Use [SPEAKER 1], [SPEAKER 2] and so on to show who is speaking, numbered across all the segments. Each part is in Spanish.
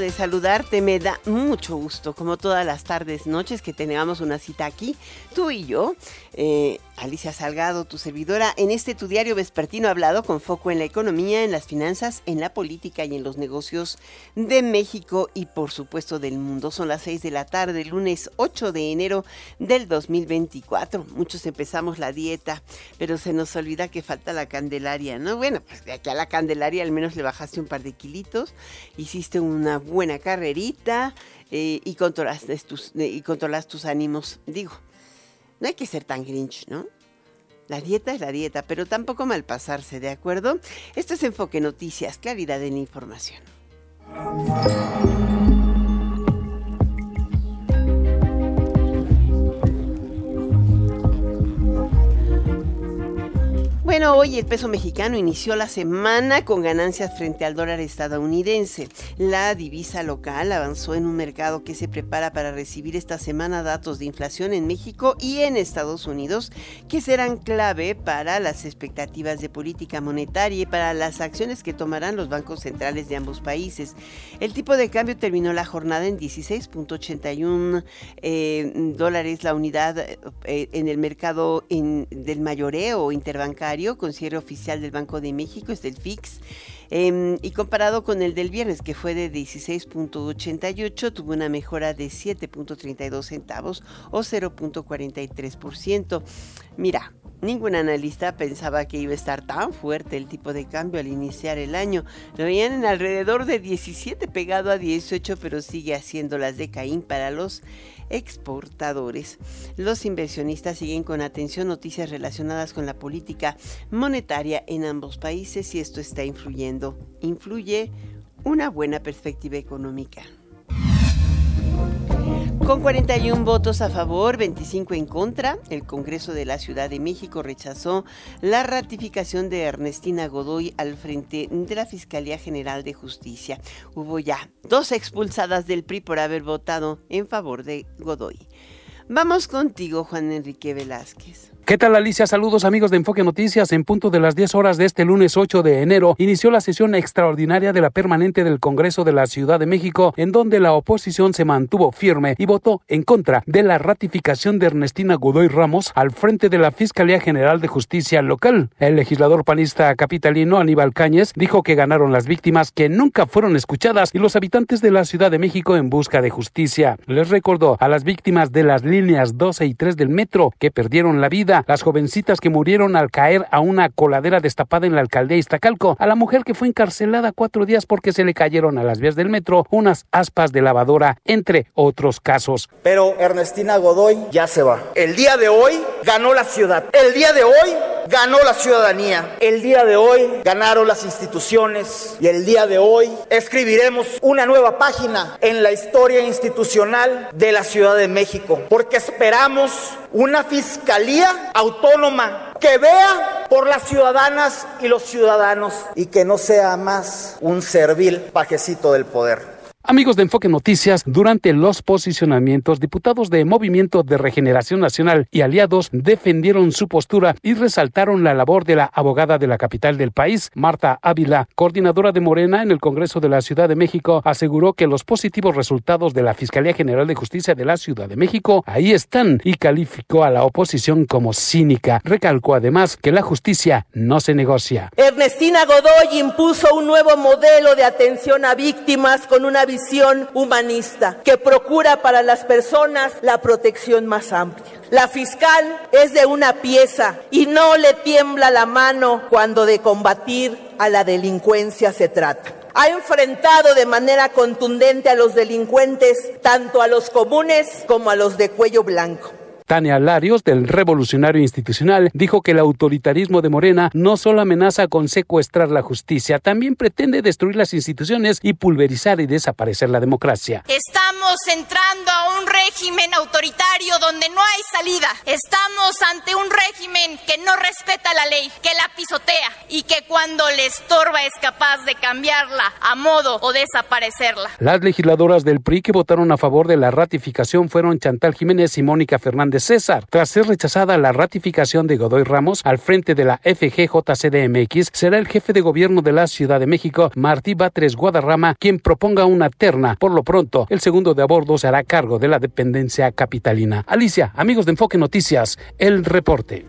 [SPEAKER 1] De saludarte. Me da mucho gusto, como todas las tardes, noches, que tengamos una cita aquí, tú y yo. Eh, Alicia Salgado, tu servidora, en este tu diario vespertino hablado con foco en la economía, en las finanzas, en la política y en los negocios de México y por supuesto del mundo. Son las 6 de la tarde, lunes 8 de enero del 2024. Muchos empezamos la dieta, pero se nos olvida que falta la Candelaria, ¿no? Bueno, pues de aquí a la Candelaria al menos le bajaste un par de kilitos, hiciste una buena carrerita eh, y, controlaste tus, y controlas tus ánimos, digo no hay que ser tan grinch, ¿no? La dieta es la dieta, pero tampoco malpasarse, ¿de acuerdo? Esto es Enfoque Noticias, claridad en información. Bueno, hoy el peso mexicano inició la semana con ganancias frente al dólar estadounidense. La divisa local avanzó en un mercado que se prepara para recibir esta semana datos de inflación en México y en Estados Unidos que serán clave para las expectativas de política monetaria y para las acciones que tomarán los bancos centrales de ambos países. El tipo de cambio terminó la jornada en 16.81 eh, dólares la unidad eh, en el mercado del mayoreo interbancario con cierre oficial del Banco de México, es del FIX. Em, y comparado con el del viernes, que fue de 16.88, tuvo una mejora de 7.32 centavos o 0.43%. Mira, ningún analista pensaba que iba a estar tan fuerte el tipo de cambio al iniciar el año. Lo veían en alrededor de 17 pegado a 18, pero sigue haciendo las de Caín para los exportadores. Los inversionistas siguen con atención noticias relacionadas con la política monetaria en ambos países y esto está influyendo. Influye una buena perspectiva económica. Con 41 votos a favor, 25 en contra, el Congreso de la Ciudad de México rechazó la ratificación de Ernestina Godoy al frente de la Fiscalía General de Justicia. Hubo ya dos expulsadas del PRI por haber votado en favor de Godoy. Vamos contigo, Juan Enrique Velázquez.
[SPEAKER 2] ¿Qué tal Alicia? Saludos amigos de Enfoque Noticias. En punto de las 10 horas de este lunes 8 de enero inició la sesión extraordinaria de la permanente del Congreso de la Ciudad de México, en donde la oposición se mantuvo firme y votó en contra de la ratificación de Ernestina Godoy Ramos al frente de la Fiscalía General de Justicia local. El legislador panista capitalino Aníbal Cáñez dijo que ganaron las víctimas que nunca fueron escuchadas y los habitantes de la Ciudad de México en busca de justicia. Les recordó a las víctimas de las líneas 12 y 3 del metro que perdieron la vida las jovencitas que murieron al caer a una coladera destapada en la alcaldía Iztacalco, a la mujer que fue encarcelada cuatro días porque se le cayeron a las vías del metro unas aspas de lavadora, entre otros casos.
[SPEAKER 3] Pero Ernestina Godoy ya se va. El día de hoy ganó la ciudad. El día de hoy ganó la ciudadanía. El día de hoy ganaron las instituciones y el día de hoy escribiremos una nueva página en la historia institucional de la Ciudad de México, porque esperamos una fiscalía autónoma que vea por las ciudadanas y los ciudadanos y que no sea más un servil pajecito del poder.
[SPEAKER 2] Amigos de Enfoque Noticias, durante los posicionamientos, diputados de Movimiento de Regeneración Nacional y aliados defendieron su postura y resaltaron la labor de la abogada de la capital del país, Marta Ávila, coordinadora de Morena en el Congreso de la Ciudad de México, aseguró que los positivos resultados de la Fiscalía General de Justicia de la Ciudad de México ahí están y calificó a la oposición como cínica. Recalcó además que la justicia no se negocia.
[SPEAKER 4] Ernestina Godoy impuso un nuevo modelo de atención a víctimas con una humanista que procura para las personas la protección más amplia. La fiscal es de una pieza y no le tiembla la mano cuando de combatir a la delincuencia se trata. ha enfrentado de manera contundente a los delincuentes, tanto a los comunes como a los de cuello blanco.
[SPEAKER 2] Tania Larios, del Revolucionario Institucional, dijo que el autoritarismo de Morena no solo amenaza con secuestrar la justicia, también pretende destruir las instituciones y pulverizar y desaparecer la democracia.
[SPEAKER 5] Estamos entrando a un régimen autoritario donde no hay salida. Estamos ante un régimen que no respeta la ley, que la pisotea y que cuando le estorba es capaz de cambiarla a modo o desaparecerla.
[SPEAKER 2] Las legisladoras del PRI que votaron a favor de la ratificación fueron Chantal Jiménez y Mónica Fernández de César. Tras ser rechazada la ratificación de Godoy Ramos al frente de la FGJCDMX, será el jefe de gobierno de la Ciudad de México, Martí Batres Guadarrama, quien proponga una terna. Por lo pronto, el segundo de a bordo se hará cargo de la dependencia capitalina. Alicia, amigos de Enfoque Noticias, el reporte.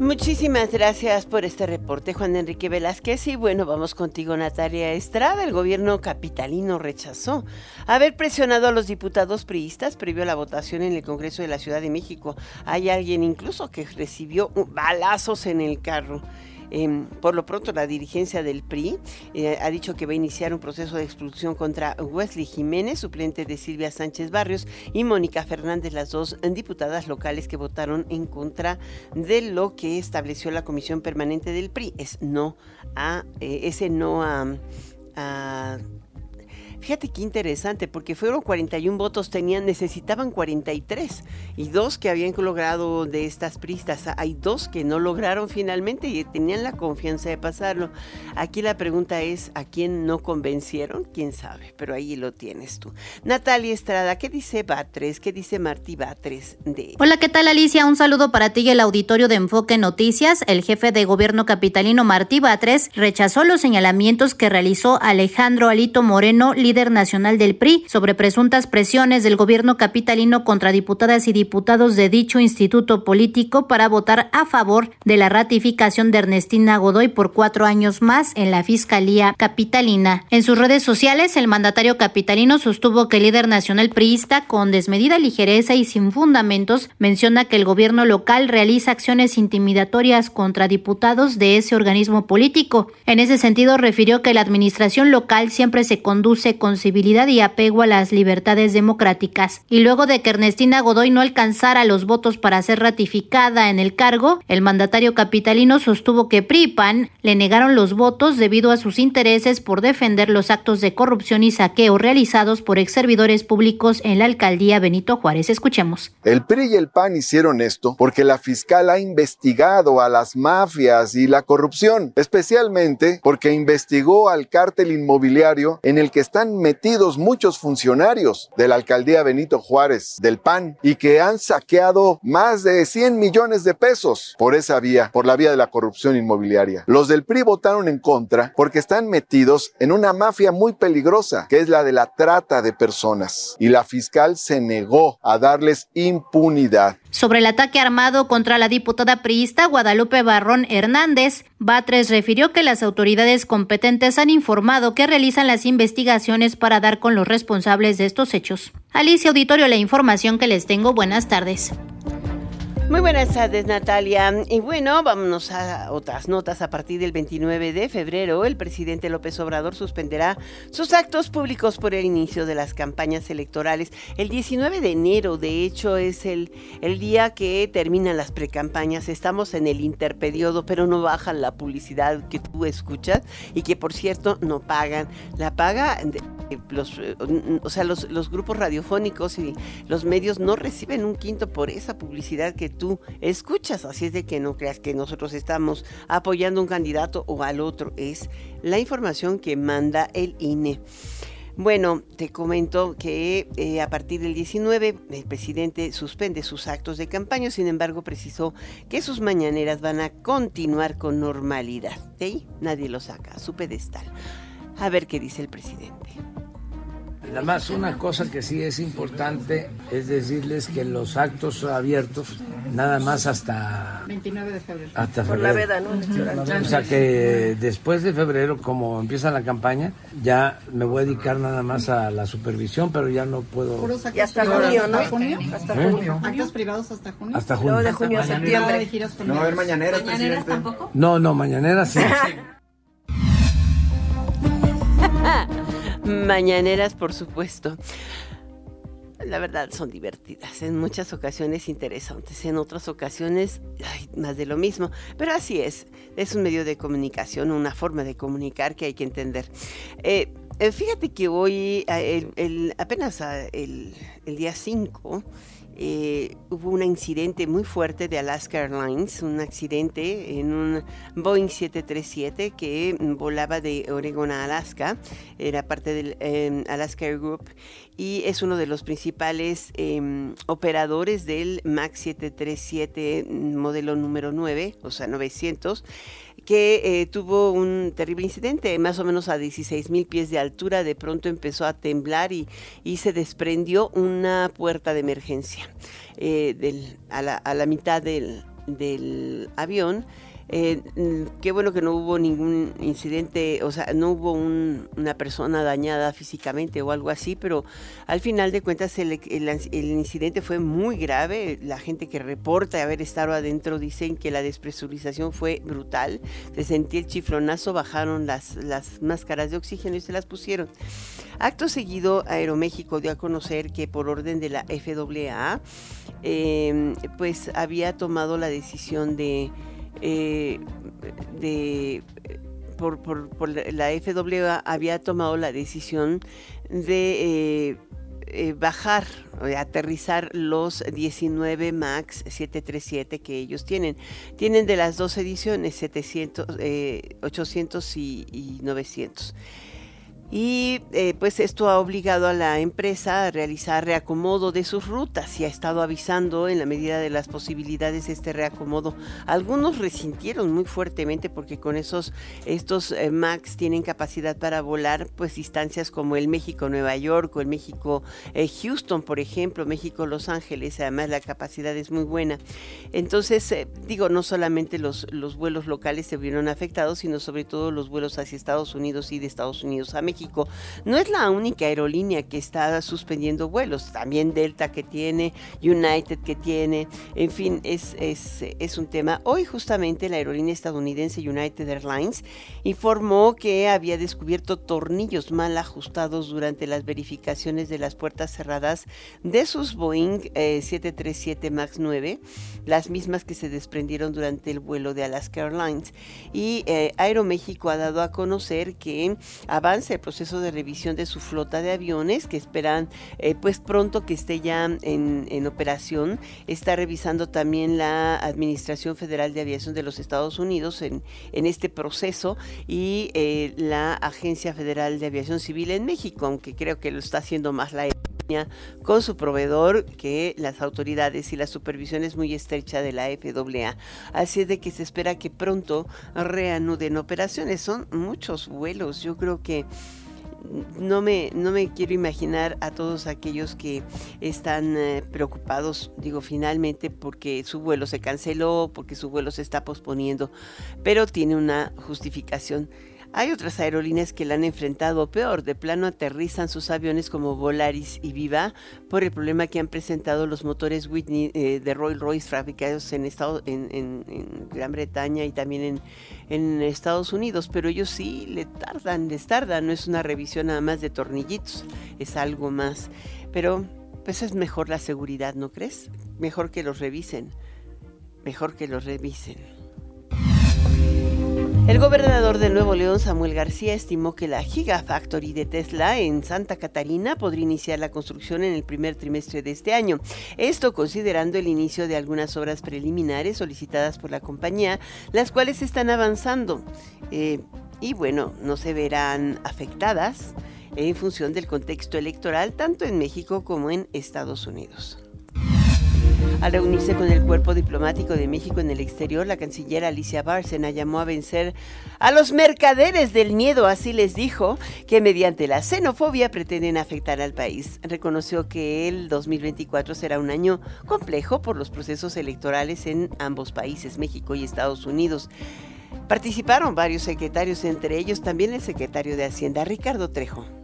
[SPEAKER 1] Muchísimas gracias por este reporte, Juan Enrique Velázquez. Y bueno, vamos contigo, Natalia Estrada. El gobierno capitalino rechazó haber presionado a los diputados priistas previo a la votación en el Congreso de la Ciudad de México. Hay alguien incluso que recibió balazos en el carro. Em, por lo pronto, la dirigencia del PRI eh, ha dicho que va a iniciar un proceso de expulsión contra Wesley Jiménez, suplente de Silvia Sánchez Barrios, y Mónica Fernández, las dos diputadas locales que votaron en contra de lo que estableció la Comisión Permanente del PRI. Es no a eh, ese no a Fíjate qué interesante, porque fueron 41 votos, tenían, necesitaban 43 y dos que habían logrado de estas pristas. Hay dos que no lograron finalmente y tenían la confianza de pasarlo. Aquí la pregunta es, ¿a quién no convencieron? ¿Quién sabe? Pero ahí lo tienes tú. Natalia Estrada, ¿qué dice Batres? ¿Qué dice Martí Batres? De...
[SPEAKER 6] Hola, ¿qué tal Alicia? Un saludo para ti y el auditorio de Enfoque Noticias. El jefe de gobierno capitalino Martí Batres rechazó los señalamientos que realizó Alejandro Alito Moreno, líder nacional del PRI sobre presuntas presiones del gobierno capitalino contra diputadas y diputados de dicho instituto político para votar a favor de la ratificación de Ernestina Godoy por cuatro años más en la Fiscalía Capitalina. En sus redes sociales, el mandatario capitalino sostuvo que el líder nacional priista, con desmedida ligereza y sin fundamentos, menciona que el gobierno local realiza acciones intimidatorias contra diputados de ese organismo político. En ese sentido, refirió que la administración local siempre se conduce y apego a las libertades democráticas. Y luego de que Ernestina Godoy no alcanzara los votos para ser ratificada en el cargo, el mandatario capitalino sostuvo que PRIPAN le negaron los votos debido a sus intereses por defender los actos de corrupción y saqueo realizados por ex servidores públicos en la alcaldía Benito Juárez. Escuchemos.
[SPEAKER 7] El PRI y el PAN hicieron esto porque la fiscal ha investigado a las mafias y la corrupción, especialmente porque investigó al cártel inmobiliario en el que están metidos muchos funcionarios de la alcaldía Benito Juárez, del PAN, y que han saqueado más de 100 millones de pesos por esa vía, por la vía de la corrupción inmobiliaria. Los del PRI votaron en contra porque están metidos en una mafia muy peligrosa, que es la de la trata de personas, y la fiscal se negó a darles impunidad.
[SPEAKER 6] Sobre el ataque armado contra la diputada priista Guadalupe Barrón Hernández, Batres refirió que las autoridades competentes han informado que realizan las investigaciones para dar con los responsables de estos hechos. Alicia Auditorio, la información que les tengo. Buenas tardes.
[SPEAKER 1] Muy buenas tardes, Natalia. Y bueno, vámonos a otras notas. A partir del 29 de febrero, el presidente López Obrador suspenderá sus actos públicos por el inicio de las campañas electorales. El 19 de enero, de hecho, es el, el día que terminan las precampañas. Estamos en el interperiodo, pero no bajan la publicidad que tú escuchas y que, por cierto, no pagan. La paga los, o sea, los, los grupos radiofónicos y los medios no reciben un quinto por esa publicidad que tú escuchas. Así es de que no creas que nosotros estamos apoyando a un candidato o al otro. Es la información que manda el INE. Bueno, te comento que eh, a partir del 19 el presidente suspende sus actos de campaña, sin embargo precisó que sus mañaneras van a continuar con normalidad. De nadie lo saca su pedestal. A ver qué dice el presidente.
[SPEAKER 8] Nada más una cosa que sí es importante es decirles que los actos abiertos nada más hasta
[SPEAKER 9] 29 de febrero.
[SPEAKER 8] Hasta febrero. Por la veda, ¿no? O sea que después de febrero, como empieza la campaña, ya me voy a dedicar nada más a la supervisión, pero ya no puedo.
[SPEAKER 9] Y hasta junio, ¿no? Hasta junio. Actos privados hasta junio.
[SPEAKER 8] Hasta junio.
[SPEAKER 9] de junio a septiembre.
[SPEAKER 7] No a haber mañaneras, ¿Mañaneras
[SPEAKER 9] tampoco?
[SPEAKER 8] No, no, mañaneras sí.
[SPEAKER 1] Mañaneras, por supuesto. La verdad son divertidas, en muchas ocasiones interesantes, en otras ocasiones más de lo mismo, pero así es, es un medio de comunicación, una forma de comunicar que hay que entender. Eh, eh, fíjate que hoy, el, apenas el, el día 5, eh, hubo un incidente muy fuerte de Alaska Airlines, un accidente en un Boeing 737 que volaba de Oregon a Alaska, era parte del em, Alaska Air Group y es uno de los principales em, operadores del MAX 737 modelo número 9, o sea 900 que eh, tuvo un terrible incidente, más o menos a 16 mil pies de altura, de pronto empezó a temblar y, y se desprendió una puerta de emergencia eh, a, la, a, la, mitad del, del avión eh, mm, qué bueno que no hubo ningún incidente, o sea, no hubo una persona dañada físicamente o algo así, pero al final de cuentas el, incidente fue muy grave. La gente que reporta haber estado adentro dicen que la despresurización fue brutal. Se sentía el chiflonazo, bajaron las, las máscaras de oxígeno y se las pusieron. Acto seguido, Aeroméxico dio a conocer que por orden de la FAA, eh, pues había tomado la decisión de eh, de, por, por, la FAA había tomado la decisión de eh, eh, bajar, aterrizar los 19 MAX 737 que ellos tienen. Tienen de las dos ediciones, 700, 800 y, y 900. Y eh, pues esto ha obligado a la empresa a realizar reacomodo de sus rutas y ha estado avisando en la medida de las posibilidades este reacomodo. Algunos resintieron muy fuertemente porque con esos estos eh, Max tienen capacidad para volar pues distancias como el México Nueva York o el México eh, Houston, por ejemplo, México Los Ángeles, además la capacidad es muy buena. Entonces, digo, no solamente los, los vuelos locales se vieron afectados, sino sobre todo los vuelos hacia Estados Unidos y de Estados Unidos a México. No es la única aerolínea que está suspendiendo vuelos, también Delta que tiene, United que tiene, en fin, es, es, un tema. Hoy justamente la aerolínea estadounidense United Airlines informó que había descubierto tornillos mal ajustados durante las verificaciones de las puertas cerradas de sus Boeing 737 eh, MAX 9, las mismas que se desprendieron durante el vuelo de Alaska Airlines. Y eh, Aeroméxico ha dado a conocer que avance proceso de revisión de su flota de aviones que esperan eh, pues pronto que esté ya en, operación. Está revisando también la Administración Federal de Aviación de los Estados Unidos en, en este proceso y eh, la Agencia Federal de Aviación Civil en México, aunque creo que lo está haciendo más la con su proveedor que las autoridades y la supervisión es muy estrecha de la FAA. Así es de que se espera que pronto reanuden operaciones. Son muchos vuelos. Yo creo que no me, no me quiero imaginar a todos aquellos que están eh, preocupados, digo, finalmente porque su vuelo se canceló, porque su vuelo se está posponiendo, pero tiene una justificación. Hay otras aerolíneas que la han enfrentado peor. De plano aterrizan sus aviones como Volaris y Viva por el problema que han presentado los motores Whitney eh, de Rolls Royce fabricados en, Estado, en, Gran Bretaña y también en, Estados Unidos. Pero ellos sí le tardan, les tardan. No es una revisión nada más de tornillitos, es algo más. Pero pues es mejor la seguridad, ¿no crees? Mejor que los revisen. Mejor que los revisen. El gobernador de Nuevo León, Samuel García, estimó que la Gigafactory de Tesla en Santa Catarina podría iniciar la construcción en el primer trimestre de este año. Esto considerando el inicio de algunas obras preliminares solicitadas por la compañía, las cuales están avanzando. Eh, y bueno, no se verán afectadas en función del contexto electoral tanto en México como en Estados Unidos. Al reunirse con el cuerpo diplomático de México en el exterior, la canciller Alicia Bárcena llamó a vencer a los mercaderes del miedo, así les dijo, que mediante la xenofobia pretenden afectar al país. Reconoció que el 2024 será un año complejo por los procesos electorales en ambos países, México y Estados Unidos. Participaron varios secretarios, entre ellos también el secretario de Hacienda, Ricardo Trejo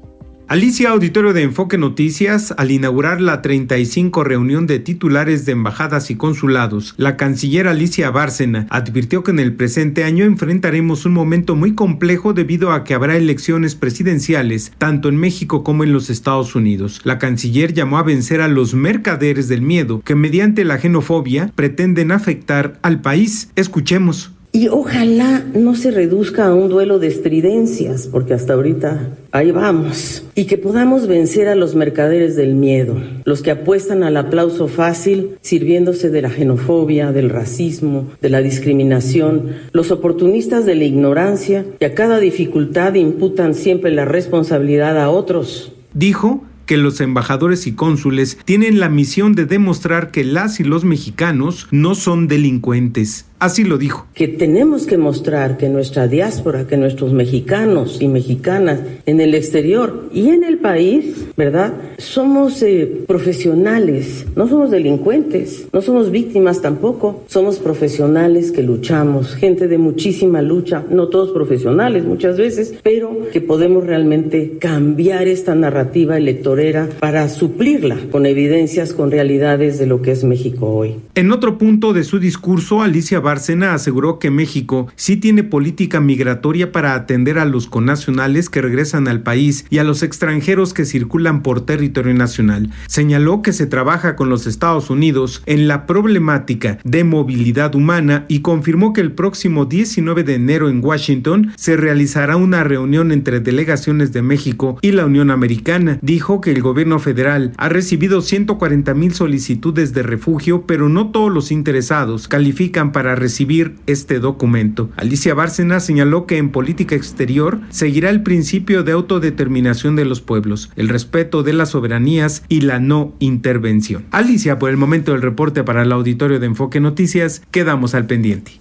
[SPEAKER 10] Alicia Auditorio de Enfoque Noticias, al inaugurar la 35 reunión de titulares de embajadas y consulados, la canciller Alicia Bárcena advirtió que en el presente año enfrentaremos un momento muy complejo debido a que habrá elecciones presidenciales tanto en México como en los Estados Unidos. La canciller llamó a vencer a los mercaderes del miedo que mediante la xenofobia pretenden afectar al país. Escuchemos.
[SPEAKER 11] Y ojalá no se reduzca a un duelo de estridencias, porque hasta ahorita ahí vamos. Y que podamos vencer a los mercaderes del miedo, los que apuestan al aplauso fácil, sirviéndose de la xenofobia, del racismo, de la discriminación, los oportunistas de la ignorancia, que a cada dificultad imputan siempre la responsabilidad a otros.
[SPEAKER 10] Dijo que los embajadores y cónsules tienen la misión de demostrar que las y los mexicanos no son delincuentes. Así lo dijo.
[SPEAKER 11] Que tenemos que mostrar que nuestra diáspora, que nuestros mexicanos y mexicanas en el exterior y en el país, ¿verdad? Somos eh, profesionales, no somos delincuentes, no somos víctimas tampoco, somos profesionales que luchamos, gente de muchísima lucha, no todos profesionales muchas veces, pero que podemos realmente cambiar esta narrativa electorera para suplirla con evidencias, con realidades de lo que es México hoy.
[SPEAKER 10] En otro punto de su discurso, Alicia Bárcena aseguró que México sí tiene política migratoria para atender a los connacionales que regresan al país y a los extranjeros que circulan por territorio nacional. Señaló que se trabaja con los Estados Unidos en la problemática de movilidad humana y confirmó que el próximo 19 de enero en Washington se realizará una reunión entre delegaciones de México y la Unión Americana. Dijo que el gobierno federal ha recibido 140 mil solicitudes de refugio, pero no todos los interesados califican para recibir este documento. Alicia Bárcena señaló que en política exterior seguirá el principio de autodeterminación de los pueblos, el respeto de las soberanías y la no intervención. Alicia, por el momento del reporte para el auditorio de Enfoque Noticias, quedamos al pendiente.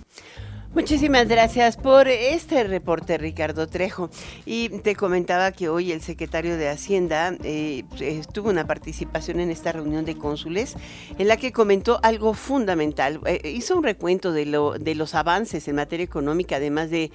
[SPEAKER 1] Muchísimas gracias por este reporte, Ricardo Trejo. Y te comentaba que hoy el secretario de Hacienda eh, tuvo una participación en esta reunión de cónsules en la que comentó algo fundamental. Eh, hizo un recuento de, lo, de los avances en materia económica, además de,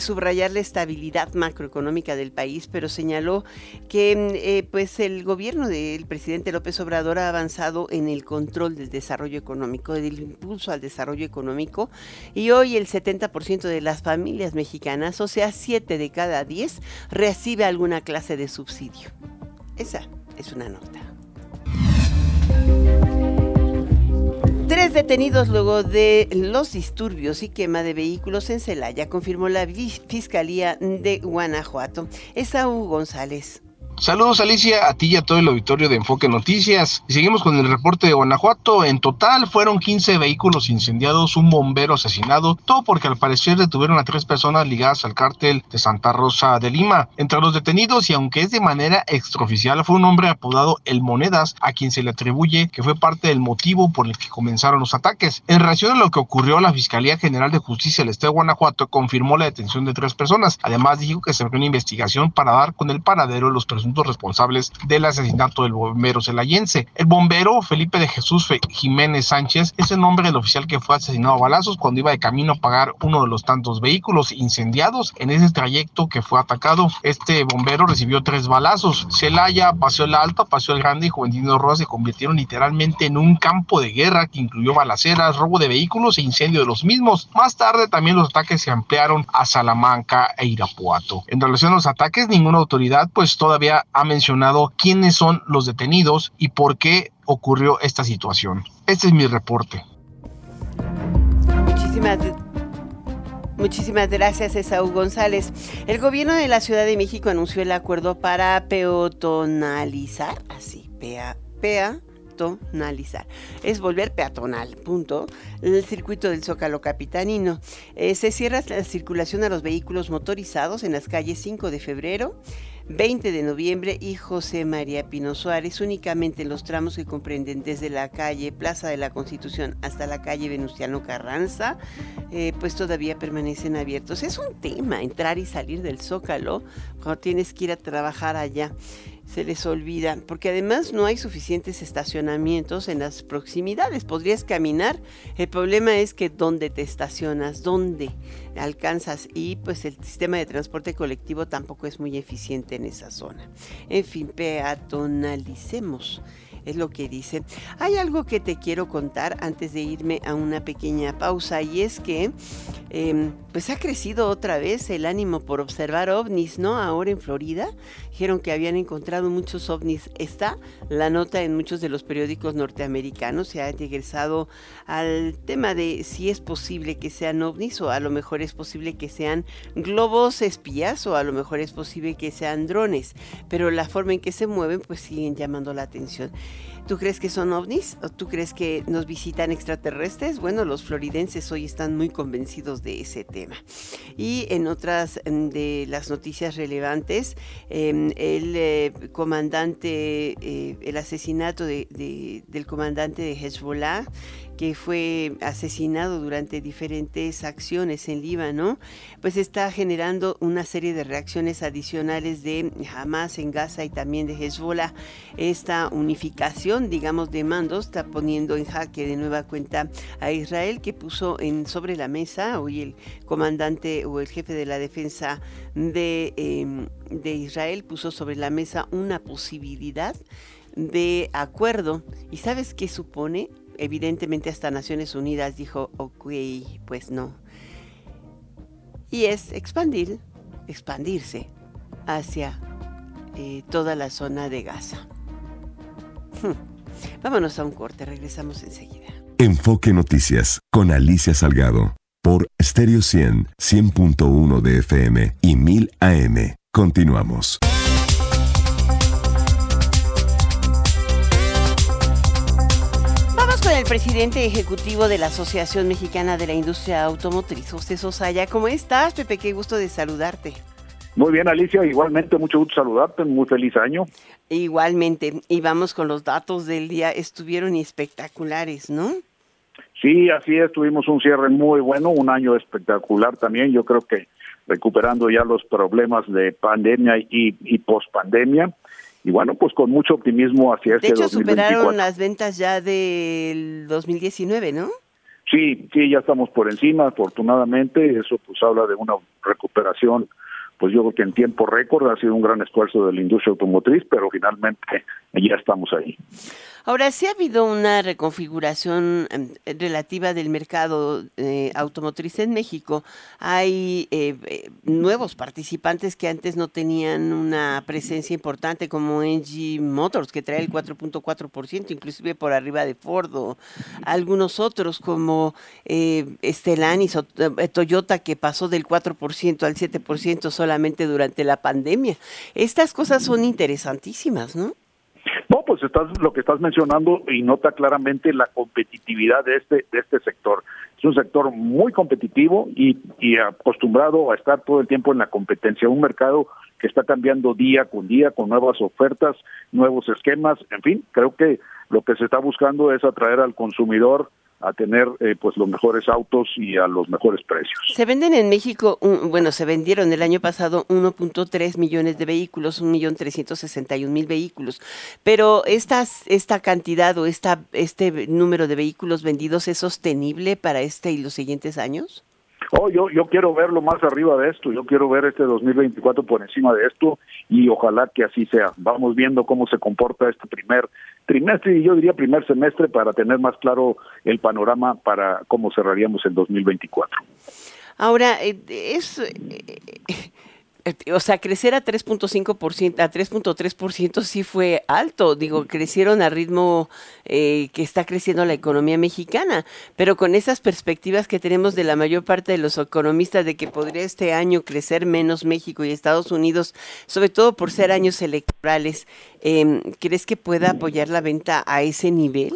[SPEAKER 1] subrayar la estabilidad macroeconómica del país, pero señaló que mm, eh, pues el gobierno del presidente López Obrador ha avanzado en el control del desarrollo económico, del impulso al desarrollo económico. Y hoy el 70% de las familias mexicanas, o sea, 7 de cada 10, recibe alguna clase de subsidio. Esa es una nota. Tres detenidos luego de los disturbios y quema de vehículos en Celaya, confirmó la Fiscalía de Guanajuato. Esaú González.
[SPEAKER 12] Saludos Alicia, a ti y a todo el auditorio de Enfoque Noticias. Y seguimos con el reporte de Guanajuato. En total fueron 15 vehículos incendiados, un bombero asesinado, todo porque al parecer detuvieron a tres personas ligadas al cártel de Santa Rosa de Lima. Entre los detenidos, y aunque es de manera extraoficial, fue un hombre apodado El Monedas, a quien se le atribuye que fue parte del motivo por el que comenzaron los ataques. En relación a lo que ocurrió, la Fiscalía General de Justicia del Estado de Guanajuato confirmó la detención de tres personas. Además dijo que se abrió una investigación para dar con el paradero de los presuntos responsables del asesinato del bombero celayense. El bombero Felipe de Jesús Jiménez Sánchez es el nombre del oficial que fue asesinado a balazos cuando iba de camino a pagar uno de los tantos vehículos incendiados en ese trayecto que fue atacado. Este bombero recibió tres balazos. Celaya, Paseo el Alto, Paseo el Grande y Juventino Roa se convirtieron literalmente en un campo de guerra que incluyó balaceras, robo de vehículos e incendio de los mismos. Más tarde también los ataques se ampliaron a Salamanca e Irapuato. En relación a los ataques, ninguna autoridad pues todavía ha mencionado quiénes son los detenidos y por qué ocurrió esta situación. Este es mi reporte.
[SPEAKER 1] Muchísimas Muchísimas gracias, Esaú González. El gobierno de la Ciudad de México anunció el acuerdo para peatonalizar, así, pea, pea, peatonalizar. Es volver peatonal, punto. El circuito del Zócalo Capitanino. Eh, se cierra la circulación a los vehículos motorizados en las calles 5 de febrero, 20 de noviembre y José María Pino Suárez, únicamente en los tramos que comprenden desde la calle Plaza de la Constitución hasta la calle Venustiano Carranza, eh, pues todavía permanecen abiertos. Es un tema entrar y salir del Zócalo cuando tienes que ir a trabajar allá. Se les olvida, porque además no hay suficientes estacionamientos en las proximidades. Podrías caminar, el problema es que dónde te estacionas, dónde alcanzas y pues el sistema de transporte colectivo tampoco es muy eficiente en esa zona. En fin, peatonalicemos es lo que dice. Hay algo que te quiero contar antes de irme a una pequeña pausa y es que em, pues ha crecido otra vez el ánimo por observar ovnis, ¿no? Ahora en Florida dijeron que habían encontrado muchos ovnis. Está la nota en muchos de los periódicos norteamericanos, se ha regresado al tema de si es posible que sean ovnis o a lo mejor es posible que sean globos espías o a lo mejor es posible que sean drones, pero la forma en que se mueven pues siguen llamando la atención. ¿Tú crees que son ovnis o tú crees que nos visitan extraterrestres? Bueno, los floridenses hoy están muy convencidos de ese tema. Y en otras mm, de las noticias relevantes, em, el eh, comandante, eh, el asesinato del comandante de Hezbollah, que fue asesinado durante diferentes acciones en Líbano, pues está generando una serie de reacciones adicionales de Hamas en Gaza y también de Hezbollah. Esta unificación, digamos, de mandos está poniendo en jaque de nueva cuenta a Israel, que puso en sobre la mesa, hoy el comandante o el jefe de la defensa de, em, de Israel puso sobre la mesa una posibilidad de acuerdo. ¿Y sabes qué supone? Evidentemente hasta Naciones Unidas dijo, ok, pues no. Y es expandir, expandirse hacia eh, toda la zona de Gaza. Hmm. Vámonos a un corte, regresamos enseguida.
[SPEAKER 13] Enfoque Noticias con Alicia Salgado por Stereo 100, 100.1 de FM y 1000 AM. Continuamos.
[SPEAKER 1] Presidente ejecutivo de la Asociación Mexicana de la Industria Automotriz, José Sosaya. ¿Cómo estás, Pepe? Qué gusto de saludarte.
[SPEAKER 14] Muy bien, Alicia, igualmente mucho gusto saludarte, muy feliz año.
[SPEAKER 1] Igualmente, y vamos con los datos del día, estuvieron espectaculares, ¿no?
[SPEAKER 14] Sí, así es, tuvimos un cierre muy bueno, un año espectacular también, yo creo que recuperando ya los problemas de pandemia y, y pospandemia y bueno, pues con mucho optimismo hacia este
[SPEAKER 1] De hecho, superaron las ventas ya del 2019, ¿no?
[SPEAKER 14] Sí, sí, ya estamos por encima, afortunadamente, eso pues habla de una recuperación, pues yo creo que en tiempo récord ha sido un gran esfuerzo de la industria automotriz, pero finalmente ya estamos ahí.
[SPEAKER 1] Ahora, sí ha habido una reconfiguración em, relativa del mercado eh, automotriz en México. Hay eh, eh, nuevos participantes que antes no tenían una presencia importante, como NG Motors, que trae el 4.4%, inclusive por arriba de Ford, o algunos otros como Stellantis o Toyota, que pasó del 4% al 7% solamente durante la pandemia. Estas cosas son interesantísimas,
[SPEAKER 14] ¿no? Pues estás lo que estás mencionando y nota claramente la competitividad de este de este sector. Es un sector muy competitivo y, y acostumbrado a estar todo el tiempo en la competencia, un mercado que está cambiando día con día con nuevas ofertas, nuevos esquemas, en fin, creo que lo que se está buscando es atraer al consumidor a tener eh, pues los mejores autos y a los mejores precios.
[SPEAKER 1] Se venden en México, bueno, se vendieron el año pasado 1.3 millones de vehículos, 1.361.000 vehículos, pero estas, esta cantidad o esta, este número de vehículos vendidos es sostenible para este y los siguientes años?
[SPEAKER 14] Oh, yo, yo quiero verlo más arriba de esto, yo quiero ver este 2024 por encima de esto y ojalá que así sea. Vamos viendo cómo se comporta este primer trimestre y yo diría primer semestre para tener más claro el panorama para cómo cerraríamos el 2024.
[SPEAKER 1] Ahora, eh, es, eh, o sea, crecer a 3.5%, a 3.3% sí fue alto, digo, crecieron a ritmo eh, que está creciendo la economía mexicana, pero con esas perspectivas que tenemos de la mayor parte de los economistas de que podría este año crecer menos México y Estados Unidos, sobre todo por ser años electorales, eh, ¿crees que pueda apoyar la venta a ese nivel?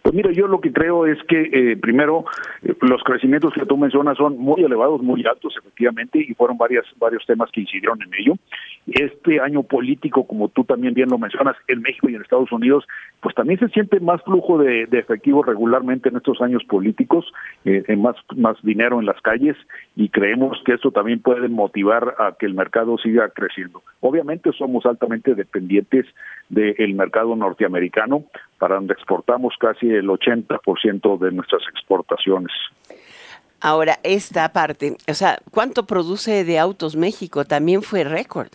[SPEAKER 14] Pues mira, yo lo que creo es que eh, primero eh, los crecimientos que tú mencionas son muy elevados, muy altos efectivamente, y fueron varias, varios temas que incidieron en ello. este año político, como tú también bien lo mencionas, en México y en Estados Unidos, pues también se siente más flujo de, efectivo regularmente en estos años políticos, eh, más, más dinero en las calles y creemos que esto también puede motivar a que el mercado siga creciendo. Obviamente somos altamente dependientes del mercado norteamericano, para donde exportamos casi el 80% de nuestras exportaciones.
[SPEAKER 1] Ahora, esta parte, o sea, ¿cuánto produce de autos México? También fue récord.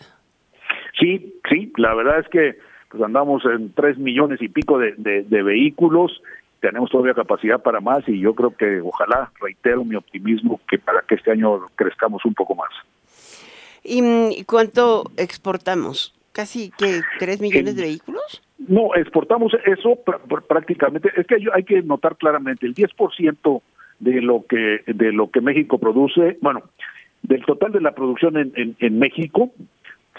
[SPEAKER 14] Sí, sí, la verdad es que pues andamos en tres millones y pico de, vehículos, tenemos todavía capacidad para más y yo creo que ojalá, reitero mi optimismo, que para que este año crezcamos un poco más.
[SPEAKER 1] ¿Y mm, cuánto exportamos? ¿Casi que tres millones de vehículos?
[SPEAKER 14] No, exportamos eso prácticamente, es que hay que notar claramente, el 10% de lo que de lo que México produce, bueno, del total de la producción en, en, México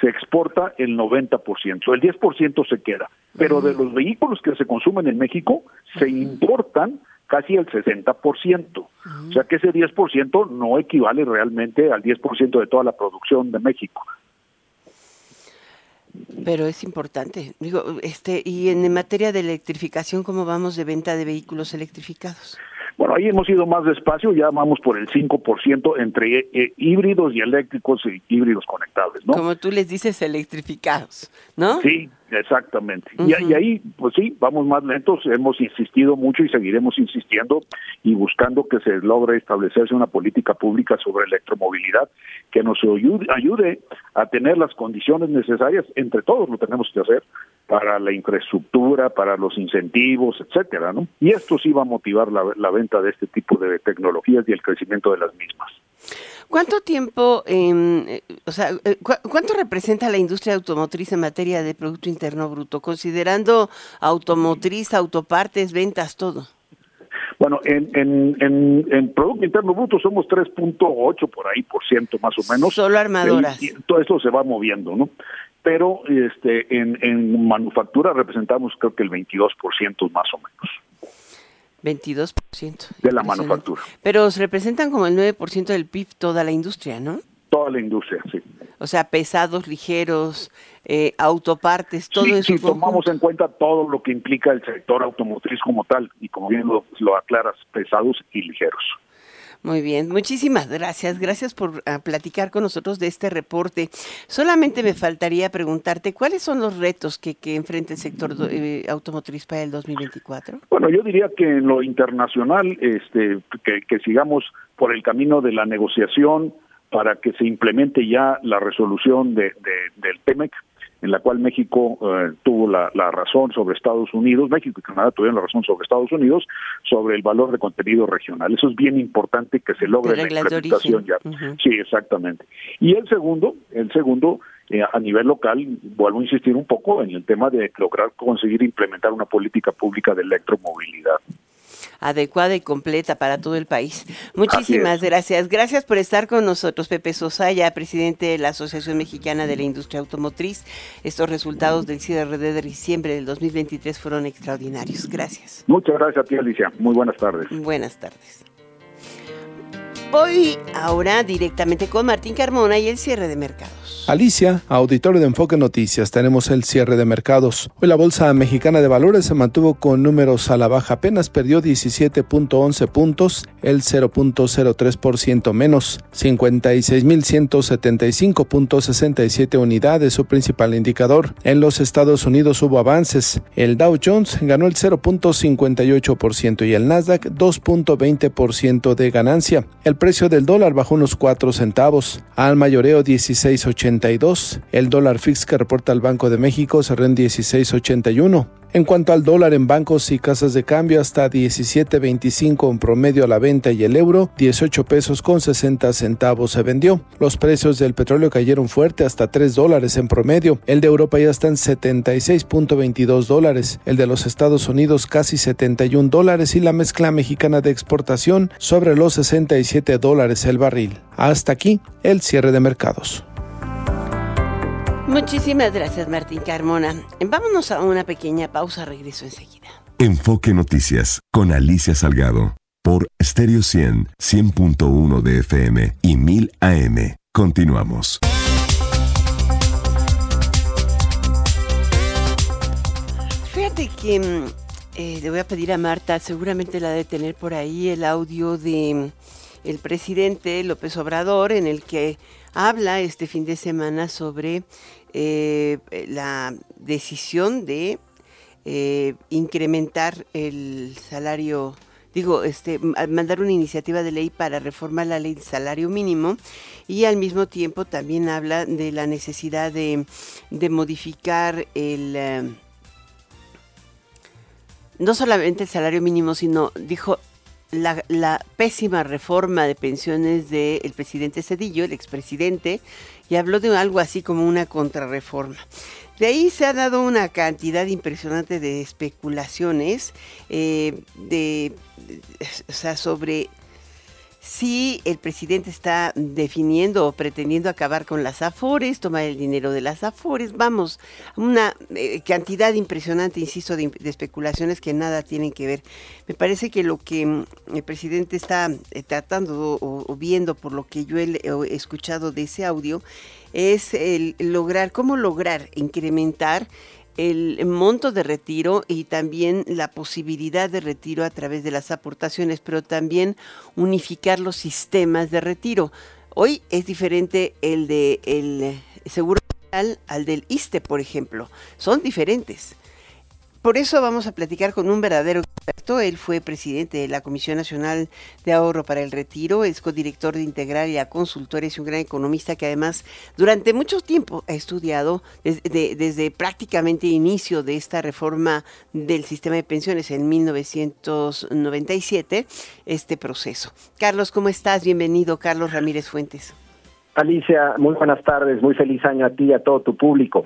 [SPEAKER 14] se exporta el 90%, el 10% se queda, pero de los vehículos que se consumen en México se importan casi el 60%, o sea que ese 10% no equivale realmente al 10% de toda la producción de México.
[SPEAKER 1] Pero es importante. Digo, este, y en materia de electrificación, ¿cómo vamos de venta de vehículos electrificados?
[SPEAKER 14] Bueno, ahí hemos ido más despacio, ya vamos por el 5% entre eh, híbridos y eléctricos y híbridos conectables, ¿no?
[SPEAKER 1] Como tú les dices, electrificados, ¿no?
[SPEAKER 14] Sí, exactamente. y, ahí, pues sí, vamos más lentos, hemos insistido mucho y seguiremos insistiendo y buscando que se logre establecerse una política pública sobre electromovilidad que nos ayude, ayude a tener las condiciones necesarias, entre todos lo tenemos que hacer, para la infraestructura, para los incentivos, etcétera, ¿no? Y esto sí va a motivar la, venta de este tipo de tecnologías y el crecimiento de las mismas.
[SPEAKER 1] ¿Cuánto tiempo, eh, o sea, eh, cuánto representa la industria automotriz en materia de Producto Interno Bruto, considerando automotriz, autopartes, ventas, todo?
[SPEAKER 14] Bueno, en, en, en, Producto Interno Bruto somos 3.8 por ahí, por ciento más o menos.
[SPEAKER 1] Solo armadoras.
[SPEAKER 14] Y, todo esto se va moviendo, ¿no? pero este en, en manufactura representamos creo que el 22% más o menos.
[SPEAKER 1] 22%.
[SPEAKER 14] De la manufactura.
[SPEAKER 1] Pero representan como el 9% del PIB toda la industria, ¿no?
[SPEAKER 14] Toda la industria, sí.
[SPEAKER 1] O sea, pesados, ligeros, eh, autopartes, todo eso.
[SPEAKER 14] Si tomamos en cuenta todo lo que implica el sector automotriz como tal, y como bien lo aclaras, pesados y ligeros.
[SPEAKER 1] Muy bien, muchísimas gracias. Gracias por ah, platicar con nosotros de este reporte. Solamente me faltaría preguntarte cuáles son los retos que, enfrenta el sector eh, automotriz para el 2024.
[SPEAKER 14] Bueno, yo diría que en lo internacional, este, que, sigamos por el camino de la negociación para que se implemente ya la resolución de, del TEMEC, en la cual México eh, tuvo la, razón sobre Estados Unidos, México y Canadá tuvieron la razón sobre Estados Unidos, sobre el valor de contenido regional. Eso es bien importante que se logre la implementación ya. Sí, exactamente. Y el segundo, el segundo, eh, a nivel local, vuelvo a insistir un poco en el tema de lograr conseguir implementar una política pública de electromovilidad
[SPEAKER 1] adecuada y completa para todo el país. Muchísimas gracias. Gracias por estar con nosotros, Pepe Sosaya, presidente de la Asociación Mexicana de la Industria Automotriz. Estos resultados del cierre de diciembre del 2023 fueron extraordinarios. Gracias.
[SPEAKER 14] Muchas gracias a ti, Alicia. Muy buenas tardes.
[SPEAKER 1] Buenas tardes. Voy ahora directamente con Martín Carmona y el cierre de mercados.
[SPEAKER 15] Alicia, auditorio de Enfoque Noticias, tenemos el cierre de mercados. Hoy la Bolsa Mexicana de Valores se mantuvo con números a la baja, apenas perdió 17.11 puntos, el 0.03% menos, 56.175.67 unidades, su principal indicador. En los Estados Unidos hubo avances, el Dow Jones ganó el 0.58% y el Nasdaq 2.20% de ganancia. El precio del dólar bajó unos 4 centavos, al mayoreo 16.82. El dólar fix que reporta el Banco de México cerró en 16.81. En cuanto al dólar en bancos y casas de cambio, hasta 17.25 en promedio a la venta y el euro, 18 pesos con 60 centavos se vendió. Los precios del petróleo cayeron fuerte hasta 3 dólares en promedio. El de Europa ya está en 76.22 dólares, el de los Estados Unidos casi 71 dólares y la mezcla mexicana de exportación sobre los 67 dólares el barril. Hasta aquí el cierre de mercados.
[SPEAKER 1] Muchísimas gracias, Martín Carmona. Vámonos a una pequeña pausa, regreso enseguida.
[SPEAKER 13] Enfoque Noticias con Alicia Salgado por Stereo 100, 100.1 de FM y 1000 AM. Continuamos.
[SPEAKER 1] Fíjate que mm, eh, le voy a pedir a Marta, seguramente la de tener por ahí el audio de mm, el presidente López Obrador en el que habla este fin de semana sobre eh, la decisión de eh, incrementar el salario digo, este, mandar una iniciativa de ley para reformar la ley de salario mínimo y al mismo tiempo también habla de la necesidad de, modificar el... Eh, no solamente el salario mínimo, sino, dijo, la, pésima reforma de pensiones del presidente Cedillo, el expresidente, y habló de algo así como una contrarreforma. De ahí se ha dado una cantidad impresionante de especulaciones eh, de, o sea, sobre si el presidente está definiendo o pretendiendo acabar con las afores, tomar el dinero de las afores, vamos, una eh, cantidad impresionante, insisto, de, especulaciones que nada tienen que ver. Me parece que lo que mm, el presidente está eh, tratando o, viendo por lo que yo he, escuchado de ese audio es el lograr, cómo lograr incrementar el monto de retiro y también la posibilidad de retiro a través de las aportaciones, pero también unificar los sistemas de retiro. Hoy es diferente el de el seguro al del ISTE, por ejemplo. Son diferentes. Por eso vamos a platicar con un verdadero experto. Él fue presidente de la Comisión Nacional de Ahorro para el Retiro, es codirector de Integralia Consultor, es un gran economista que además durante mucho tiempo ha estudiado desde, desde prácticamente inicio de esta reforma del sistema de pensiones en 1997, este proceso. Carlos, ¿cómo estás? Bienvenido, Carlos Ramírez Fuentes.
[SPEAKER 16] Alicia, muy buenas tardes, muy feliz año a ti y a todo tu público.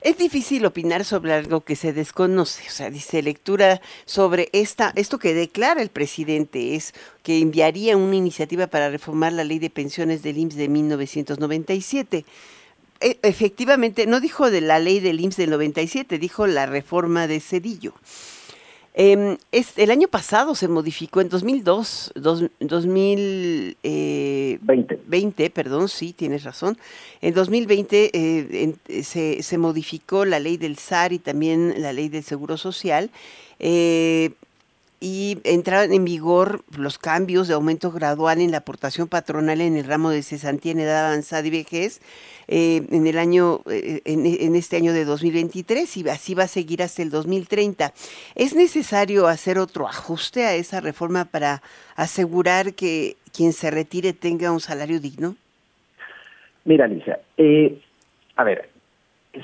[SPEAKER 1] Es difícil opinar sobre algo que se desconoce, o sea, dice lectura sobre esta, esto que declara el presidente es que enviaría una iniciativa para reformar la ley de pensiones del IMSS de 1997. E, efectivamente, no dijo de la ley del IMSS del 97, dijo la reforma de Cedillo. Eh, el año pasado se modificó en 2002, 2020. Eh, perdón, sí, tienes razón. En 2020 eh, se, se, modificó la ley del SAR y también la ley del Seguro Social. Eh, y entraron en vigor los cambios de aumento gradual en la aportación patronal en el ramo de cesantía en edad avanzada y vejez eh, en el año eh, en, este año de 2023 y así va a seguir hasta el 2030. ¿Es necesario hacer otro ajuste a esa reforma para asegurar que quien se retire tenga un salario digno?
[SPEAKER 16] Mira, Alicia, eh, a ver,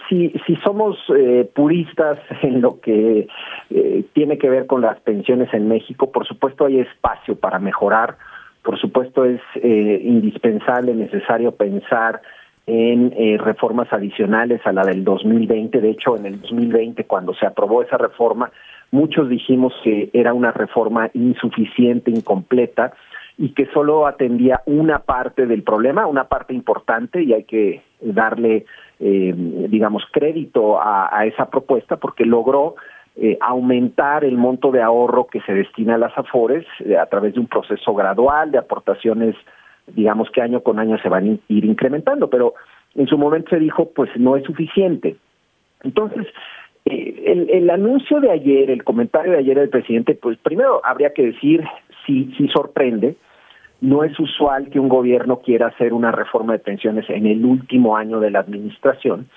[SPEAKER 16] si, si somos eh, puristas en lo que eh, tiene que ver con las pensiones en México, por supuesto hay espacio para mejorar, por supuesto es eh, indispensable, necesario pensar en reformas adicionales a la del 2020. De hecho, en el 2020, cuando se aprobó esa reforma, muchos dijimos que era una reforma insuficiente, incompleta y que solo atendía una parte del problema, una parte importante, y hay que darle eh, digamos, crédito a, esa propuesta porque logró eh, aumentar el monto de ahorro que se destina a las AFORES eh, a través de un proceso gradual de aportaciones, digamos que año con año se van a ir incrementando, pero en su momento se dijo, pues no es suficiente. Entonces, el, el, anuncio de ayer, el comentario de ayer del presidente, pues primero habría que decir si, si sorprende, no es usual que un gobierno quiera hacer una reforma de pensiones en el último año de la administración.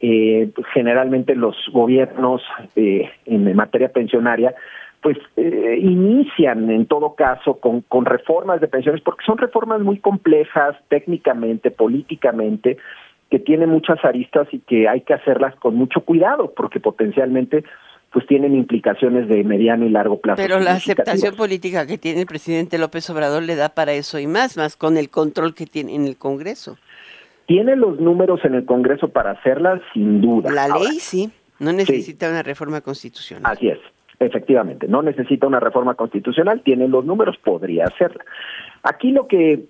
[SPEAKER 16] Eh, generalmente los gobiernos eh, en materia pensionaria pues eh, inician en todo caso con, con reformas de pensiones porque son reformas muy complejas técnicamente, políticamente, que tienen muchas aristas y que hay que hacerlas con mucho cuidado porque potencialmente pues tienen implicaciones de mediano y largo plazo.
[SPEAKER 1] Pero la aceptación política que tiene el presidente López Obrador le da para eso y más, más con el control que tiene en el Congreso.
[SPEAKER 16] Tiene los números en el Congreso para hacerla, sin duda.
[SPEAKER 1] La ley sí, no necesita una reforma constitucional.
[SPEAKER 16] Así es, efectivamente, no necesita una reforma constitucional, tiene los números, podría hacerla. Aquí lo que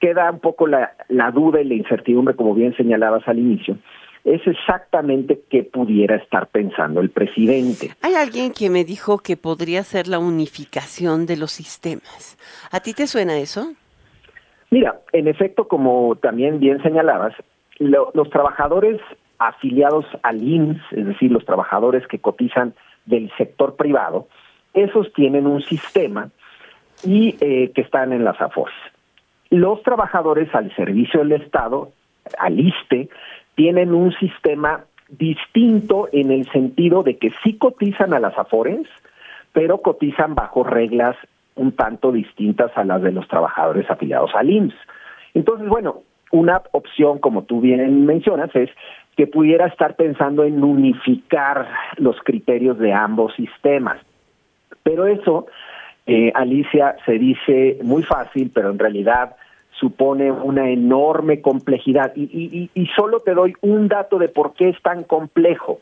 [SPEAKER 16] queda un poco la, la duda y la incertidumbre, como bien señalabas al inicio, es exactamente qué pudiera estar pensando el presidente.
[SPEAKER 1] Hay alguien que me dijo que podría ser la unificación de los sistemas. ¿A ti te suena eso?
[SPEAKER 16] Mira, en efecto, como también bien señalabas, los trabajadores afiliados al IMSS, es decir, los trabajadores que cotizan del sector privado, esos tienen un sistema y eh, que están en las AFORES. Los trabajadores al servicio del Estado, al ISTE, tienen un sistema distinto en el sentido de que sí cotizan a las AFORES, pero cotizan bajo reglas un tanto distintas a las de los trabajadores afiliados al IMSS. Entonces, bueno, una opción, como tú bien mencionas, es que pudiera estar pensando en unificar los criterios de ambos sistemas. Pero eso, eh, Alicia, se dice muy fácil, pero en realidad supone una enorme complejidad. Y, y, y solo te doy un dato de por qué es tan complejo.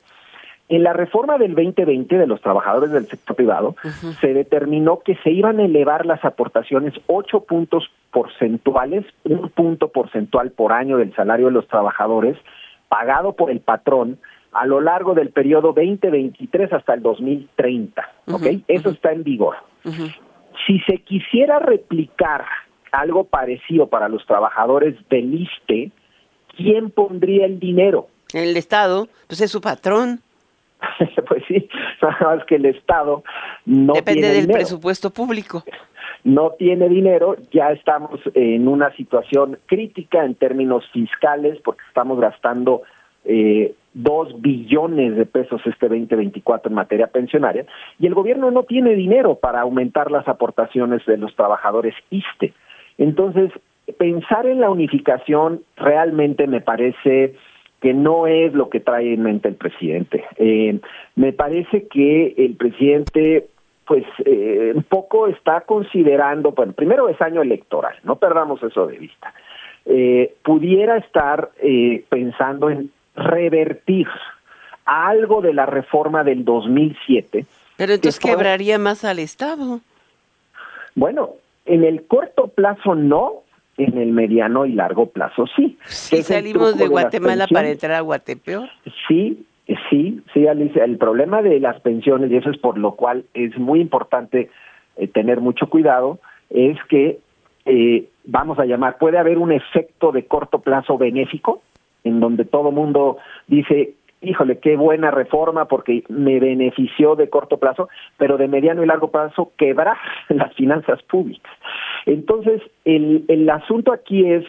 [SPEAKER 16] En la reforma del 2020 de los trabajadores del sector privado, se determinó que se iban a elevar las aportaciones ocho puntos porcentuales, un punto porcentual por año del salario de los trabajadores, pagado por el patrón, a lo largo del periodo 2023 hasta el 2030. ¿Ok? Eso está en vigor. Si se quisiera replicar algo parecido para los trabajadores del ISTE, ¿quién pondría el dinero?
[SPEAKER 1] El Estado, pues es su patrón.
[SPEAKER 16] pues sí, nada más que el Estado no
[SPEAKER 1] Depende
[SPEAKER 16] tiene
[SPEAKER 1] del
[SPEAKER 16] dinero.
[SPEAKER 1] presupuesto público.
[SPEAKER 16] No tiene dinero, ya estamos en una situación crítica en términos fiscales porque estamos gastando eh, dos billones de pesos este 2024 en materia pensionaria y el gobierno no tiene dinero para aumentar las aportaciones de los trabajadores ISTE. Entonces, pensar en la unificación realmente me parece que no es lo que trae en mente el presidente. Eh, me parece que el presidente, pues, eh, un poco está considerando, bueno, primero es año electoral, no perdamos eso de vista. Eh, pudiera estar eh, pensando en revertir algo de la reforma del 2007.
[SPEAKER 1] Pero entonces
[SPEAKER 16] que fue-
[SPEAKER 1] quebraría más al Estado.
[SPEAKER 16] Bueno, en el corto plazo no, en el mediano y largo plazo sí.
[SPEAKER 1] Si salimos de Guatemala para entrar a Guatepeor.
[SPEAKER 16] Sí, sí, sí, Alicia. El problema de las pensiones, y eso es por lo cual es muy importante eh, tener mucho cuidado, es que, eh, vamos a llamar, puede haber un efecto de corto plazo benéfico, en donde todo mundo dice, híjole, qué buena reforma porque me benefició de corto plazo, pero de mediano y largo plazo quebrar las finanzas públicas. Entonces, el, el asunto aquí es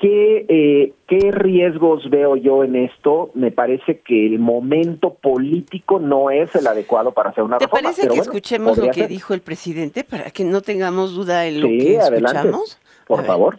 [SPEAKER 16] ¿Qué, eh, ¿Qué riesgos veo yo en esto? Me parece que el momento político no es el adecuado para hacer una
[SPEAKER 1] ¿Te
[SPEAKER 16] reforma.
[SPEAKER 1] parece
[SPEAKER 16] pero
[SPEAKER 1] que
[SPEAKER 16] bueno,
[SPEAKER 1] escuchemos lo que
[SPEAKER 16] ser.
[SPEAKER 1] dijo el presidente para que no tengamos duda en lo
[SPEAKER 16] Sí,
[SPEAKER 1] que
[SPEAKER 16] adelante,
[SPEAKER 1] escuchamos?
[SPEAKER 16] por favor.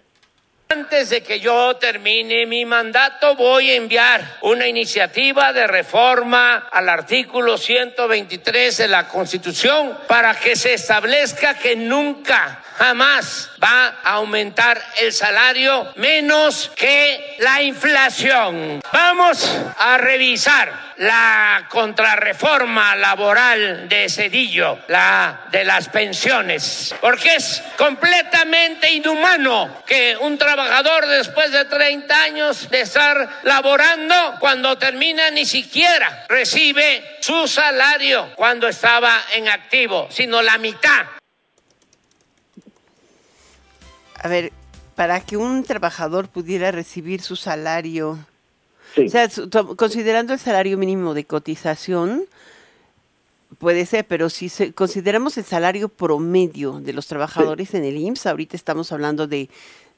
[SPEAKER 17] Antes de que yo termine mi mandato, voy a enviar una iniciativa de reforma al artículo 123 de la Constitución para que se establezca que nunca, jamás va a aumentar el salario menos que la inflación. Vamos a revisar la contrarreforma laboral de Cedillo, la de las pensiones, porque es completamente inhumano que un trabajador después de 30 años de estar laborando, cuando termina ni siquiera recibe su salario cuando estaba en activo, sino la mitad.
[SPEAKER 1] A ver, para que un trabajador pudiera recibir su salario, o sea, su- considerando el salario mínimo de cotización, puede ser, pero si se- consideramos el salario promedio de los trabajadores en el IMSS, ahorita estamos hablando de,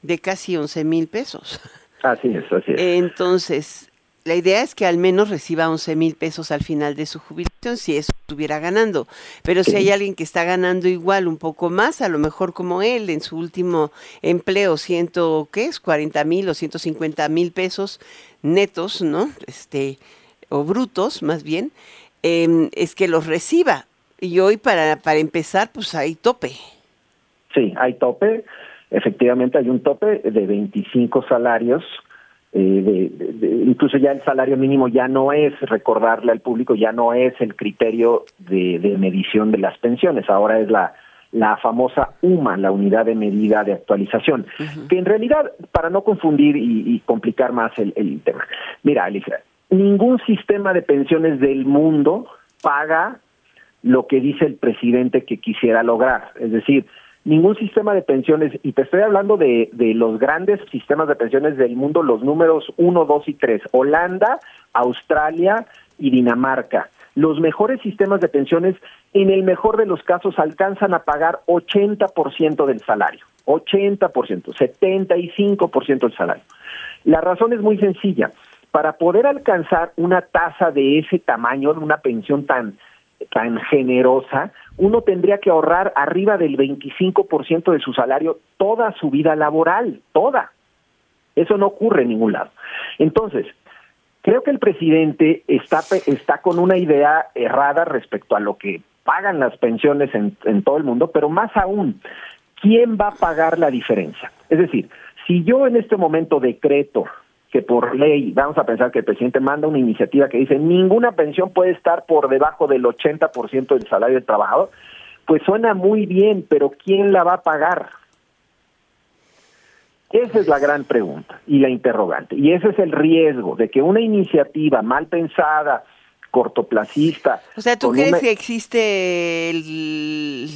[SPEAKER 1] de casi 11 mil pesos.
[SPEAKER 16] Así es, así es.
[SPEAKER 1] Entonces, la idea es que al menos reciba 11 mil pesos al final de su jubilación, si eso estuviera ganando. Pero si hay alguien que está ganando igual, un poco más, a lo mejor como él, en su último empleo, ciento, ¿qué es? 40 mil o 150 mil pesos netos, ¿no? Este, o brutos, más bien, em, es que los reciba. Y hoy, para, para empezar, pues hay tope.
[SPEAKER 16] Sí, hay tope. Efectivamente, hay un tope de 25 salarios. Eh, de- incluso ya el salario mínimo ya no es, recordarle al público, ya no es el criterio de, de medición de las pensiones, ahora es la, la famosa UMA, la unidad de medida de actualización, que en realidad, para no confundir y, y complicar más el, el tema, mira, Alicia, ningún sistema de pensiones del mundo paga lo que dice el presidente que quisiera lograr. Es decir, ningún sistema de pensiones, y te estoy hablando de, de los grandes sistemas de pensiones del mundo, los números 1, 2 y 3, Holanda, Australia y Dinamarca. Los mejores sistemas de pensiones, en el mejor de los casos, alcanzan a pagar 80% del salario, 80%, 75% del salario. La razón es muy sencilla. Para poder alcanzar una tasa de ese tamaño, una pensión tan, tan generosa, uno tendría que ahorrar arriba del 25% de su salario toda su vida laboral, toda. Eso no ocurre en ningún lado. Entonces, creo que el presidente está, está con una idea errada respecto a lo que pagan las pensiones en, en todo el mundo, pero más aún, ¿quién va a pagar la diferencia? Es decir, si yo en este momento decreto que por ley, vamos a pensar que el presidente manda una iniciativa que dice ninguna pensión puede estar por debajo del 80% del salario del trabajador, pues suena muy bien, pero ¿quién la va a pagar? Esa es la gran pregunta y la interrogante. Y ese es el riesgo de que una iniciativa mal pensada, cortoplacista...
[SPEAKER 1] O sea, ¿tú crees que existe el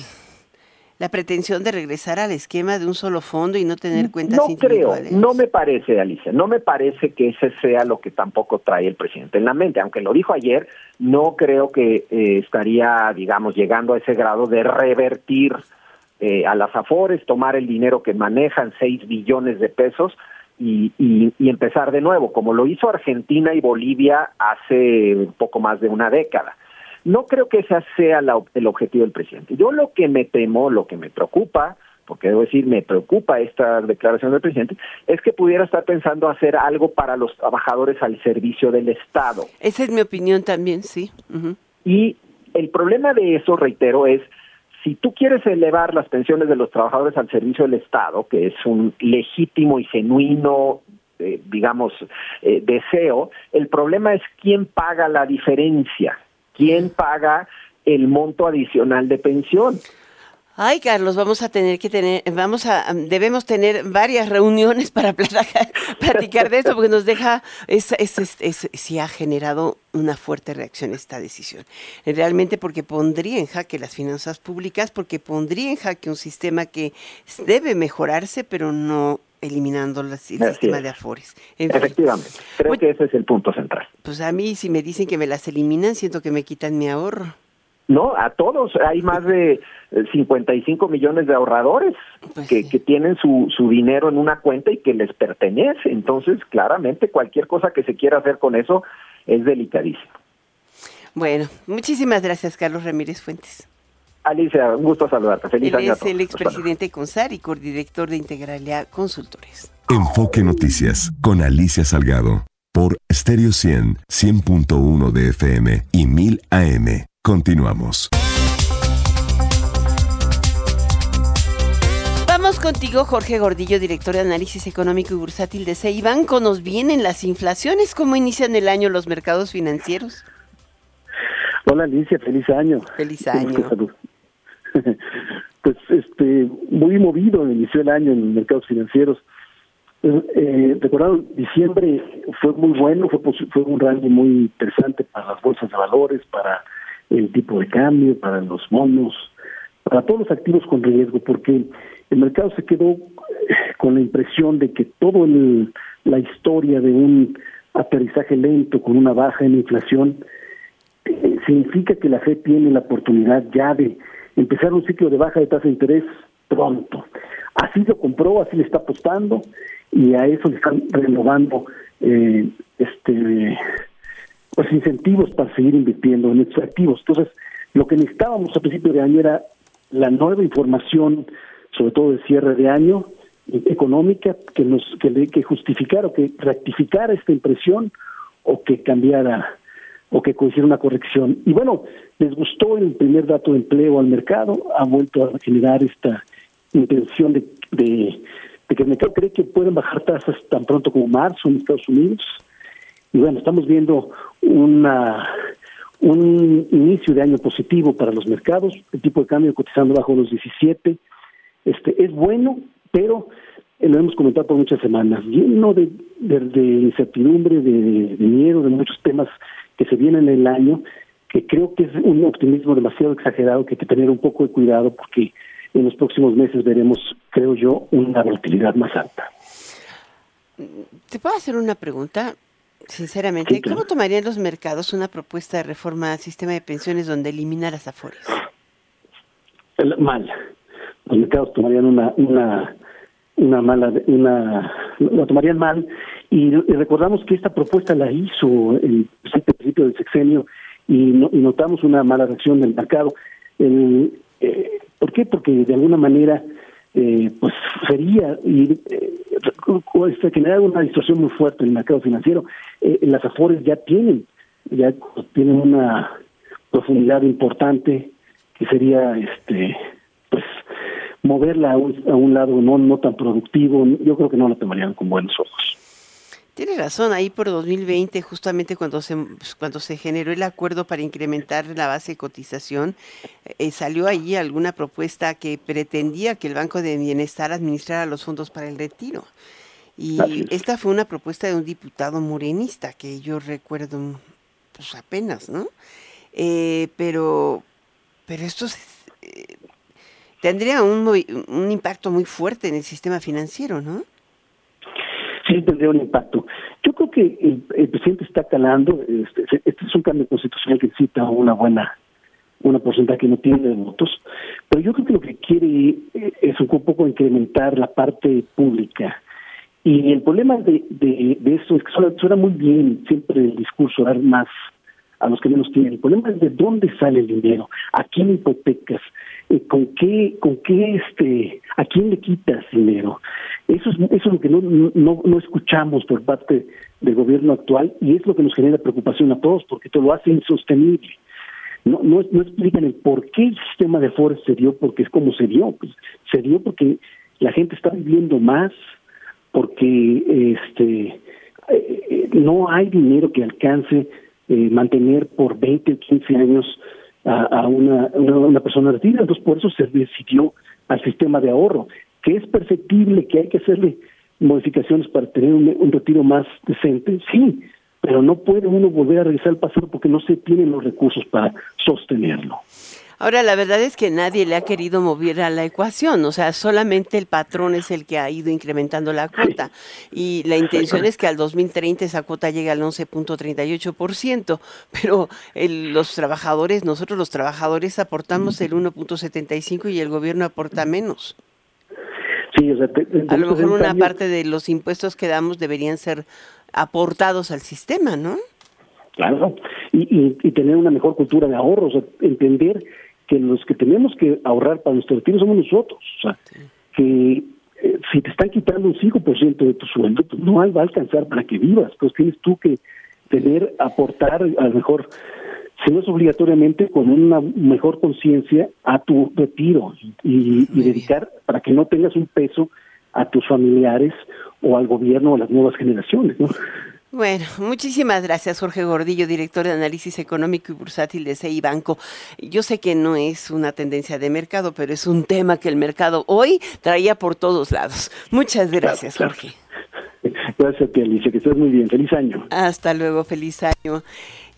[SPEAKER 1] la pretensión de regresar al esquema de un solo fondo y no tener cuentas
[SPEAKER 16] no creo, no me parece, Alicia, no me parece que ese sea lo que tampoco trae el presidente en la mente, aunque lo dijo ayer, no creo que eh, estaría, digamos, llegando a ese grado de revertir eh, a las afores, tomar el dinero que manejan, seis billones de pesos, y, y, empezar de nuevo, como lo hizo Argentina y Bolivia hace un poco más de una década. No creo que ese sea el objetivo del presidente. Yo lo que me temo, lo que me preocupa, porque debo decir, me preocupa esta declaración del presidente, es que pudiera estar pensando hacer algo para los trabajadores al servicio del Estado.
[SPEAKER 1] Esa es mi opinión también, sí.
[SPEAKER 16] Y el problema de eso, reitero, es si tú quieres elevar las pensiones de los trabajadores al servicio del Estado, que es un legítimo y genuino eh, digamos, eh, deseo, el problema es quién paga la diferencia. ¿Quién paga el monto adicional de pensión?
[SPEAKER 1] Ay, Carlos, vamos a tener que tener, vamos a, debemos tener varias reuniones para platicar, de esto, porque nos deja, es, es, es, sí ha generado una fuerte reacción esta decisión. Realmente porque pondría en jaque las finanzas públicas, porque pondría en jaque un sistema que debe mejorarse, pero no eliminando el sistema de afores.
[SPEAKER 16] Efectivamente, creo que ese es el punto central.
[SPEAKER 1] Pues a mí si me dicen que me las eliminan, siento que me quitan mi ahorro.
[SPEAKER 16] No, a todos. Hay más de 55 eh, millones de ahorradores pues que, que, tienen su, su dinero en una cuenta y que les pertenece. Entonces, claramente, cualquier cosa que se quiera hacer con eso es delicadísimo.
[SPEAKER 1] Bueno, muchísimas gracias, Carlos Ramírez Fuentes.
[SPEAKER 16] Alicia, un gusto saludarte. Feliz
[SPEAKER 1] Él es el expresidente CONSAR y coordinador de Integralia Consultores.
[SPEAKER 13] Enfoque Noticias con Alicia Salgado por Stereo 100, 100.1 de FM y 1000 AM. Continuamos.
[SPEAKER 1] Vamos contigo, Jorge Gordillo, director de análisis económico y bursátil de Ceibanco. ¿Nos vienen las inflaciones? ¿Cómo inician el año los mercados financieros?
[SPEAKER 18] Hola Alicia, feliz año.
[SPEAKER 1] Feliz año.
[SPEAKER 18] pues este muy movido inició el año en los mercados financieros. Eh, eh diciembre fue muy bueno, fue, fue un rango muy interesante para las bolsas de valores, para el tipo de cambio, para los monos, para todos los activos con riesgo, porque el mercado se quedó eh, con la impresión de que todo la historia de un aterrizaje lento con una baja en inflación eh, significa que la Fed tiene la oportunidad ya de empezar un ciclo de baja de tasa de interés pronto. Así lo compró, así le está apostando y a eso le están renovando eh, este los incentivos para seguir invirtiendo en estos activos. Entonces, lo que necesitábamos a principio de año era la nueva información, sobre todo de cierre de año, económica, que nos que, que justificara o que rectificara esta impresión o que cambiara o que hiciera una corrección. Y bueno, les gustó el primer dato de empleo al mercado, ha vuelto a generar esta intención de, de, que el mercado cree que pueden bajar tasas tan pronto como marzo en Estados Unidos. Y bueno, estamos viendo una un inicio de año positivo para los mercados, el tipo de cambio cotizando bajo los 17. Este es bueno, pero lo hemos comentado por muchas semanas, lleno de, de, incertidumbre, de, de, miedo, de muchos temas que se vienen en el año, que creo que es un optimismo demasiado exagerado, que hay que tener un poco de cuidado porque en los próximos meses veremos, creo yo, una volatilidad más alta.
[SPEAKER 1] ¿Te puedo hacer una pregunta? Sinceramente, ¿cómo tomarían los mercados una propuesta de reforma al sistema de pensiones donde elimina las afores?
[SPEAKER 18] Mal. Los mercados tomarían una, una, una mala, una, lo tomarían mal. Y, recordamos que esta propuesta la hizo el principio del sexenio y, notamos una mala reacción del mercado. Eh, ¿Por qué? Porque de alguna manera eh, pues sería ir eh, generar una distorsión muy fuerte en el mercado financiero. Eh, las afores ya tienen ya tienen una profundidad importante que sería este pues moverla a un, a un lado no no tan productivo yo creo que no la tomarían con buenos ojos
[SPEAKER 1] tiene razón, ahí por 2020, justamente cuando se, pues, cuando se generó el acuerdo para incrementar la base de cotización, eh, salió ahí alguna propuesta que pretendía que el Banco de Bienestar administrara los fondos para el retiro. Y esta fue una propuesta de un diputado morenista que yo recuerdo pues apenas, ¿no? Eh, pero, pero esto eh, tendría un, un impacto muy fuerte en el sistema financiero, ¿no?
[SPEAKER 18] sí tendría un impacto. Yo creo que el, presidente está calando, este, este, es un cambio constitucional que necesita una buena una porcentaje que no tiene de votos, pero yo creo que lo que quiere es un poco incrementar la parte pública. Y el problema de, de, eso es que suena, muy bien siempre el discurso, dar más a los que menos tienen. El problema es de dónde sale el dinero, a quién hipotecas, eh, con qué, con qué este, a quién le quitas dinero. Eso es, eso es lo que no, no, no escuchamos por parte del gobierno actual y es lo que nos genera preocupación a todos porque todo lo hace insostenible. No, no, no explican el por qué el sistema de Forex se dio, porque es como se dio. Pues, se dio porque la gente está viviendo más, porque este eh, eh, no hay dinero que alcance eh, mantener por 20 o 15 años a, una, una, persona retirada. Entonces, por eso se decidió al sistema de ahorro, que es perceptible, que hay que hacerle modificaciones para tener un, retiro más decente, sí, pero no puede uno volver a regresar al pasado porque no se tienen los recursos para sostenerlo.
[SPEAKER 1] Ahora, la verdad es que nadie le ha querido mover a la ecuación, o sea, solamente el patrón es el que ha ido incrementando la cuota y la intención es que al 2030 esa cuota llegue al 11.38%, pero los trabajadores, nosotros los trabajadores aportamos el 1.75 y el gobierno aporta menos.
[SPEAKER 18] Sí, o sea,
[SPEAKER 1] a lo mejor una parte de los impuestos que damos deberían ser aportados al sistema, ¿no?
[SPEAKER 18] Claro, y, y, tener una mejor cultura de ahorro, o sea, entender que los que tenemos que ahorrar para nuestro retiro somos nosotros. O sea, que eh, si te están quitando un 5% de tu sueldo, pues no va a alcanzar para que vivas. Pues tienes tú que tener, aportar, a lo mejor, si no es obligatoriamente, con una mejor conciencia a tu retiro y, y dedicar para que no tengas un peso a tus familiares o al gobierno o a las nuevas generaciones, ¿no?
[SPEAKER 1] Bueno, muchísimas gracias Jorge Gordillo, director de análisis económico y bursátil de CI Banco. Yo sé que no es una tendencia de mercado, pero es un tema que el mercado hoy traía por todos lados. Muchas gracias, Jorge.
[SPEAKER 18] Gracias a ti, Alicia, que estés muy bien. Feliz año.
[SPEAKER 1] Hasta luego, feliz año.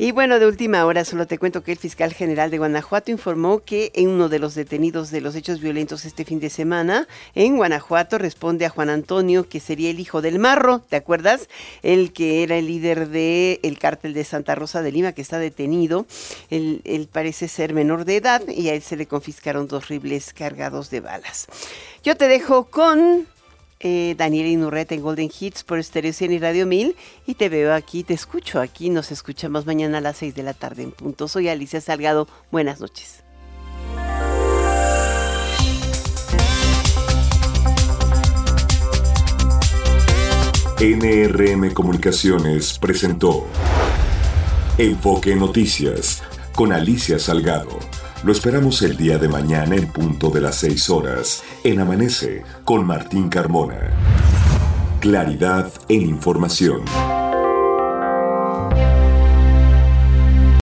[SPEAKER 1] Y bueno, de última hora solo te cuento que el fiscal general de Guanajuato informó que en uno de los detenidos de los hechos violentos este fin de semana en Guanajuato responde a Juan Antonio, que sería el hijo del Marro, ¿te acuerdas? El que era el líder del el cártel de Santa Rosa de Lima, que está detenido. Él, él parece ser menor de edad y a él se le confiscaron dos rifles cargados de balas. Yo te dejo con eh, Daniel Inurreta en Golden Hits por Stereo 100 y Radio 1000 y te veo aquí, te escucho aquí, nos escuchamos mañana a las 6 de la tarde en punto. Soy Alicia Salgado, buenas noches.
[SPEAKER 13] NRM Comunicaciones presentó Enfoque Noticias con Alicia Salgado lo esperamos el día de mañana en punto de las 6 horas en Amanece con Martín Carmona. Claridad en información.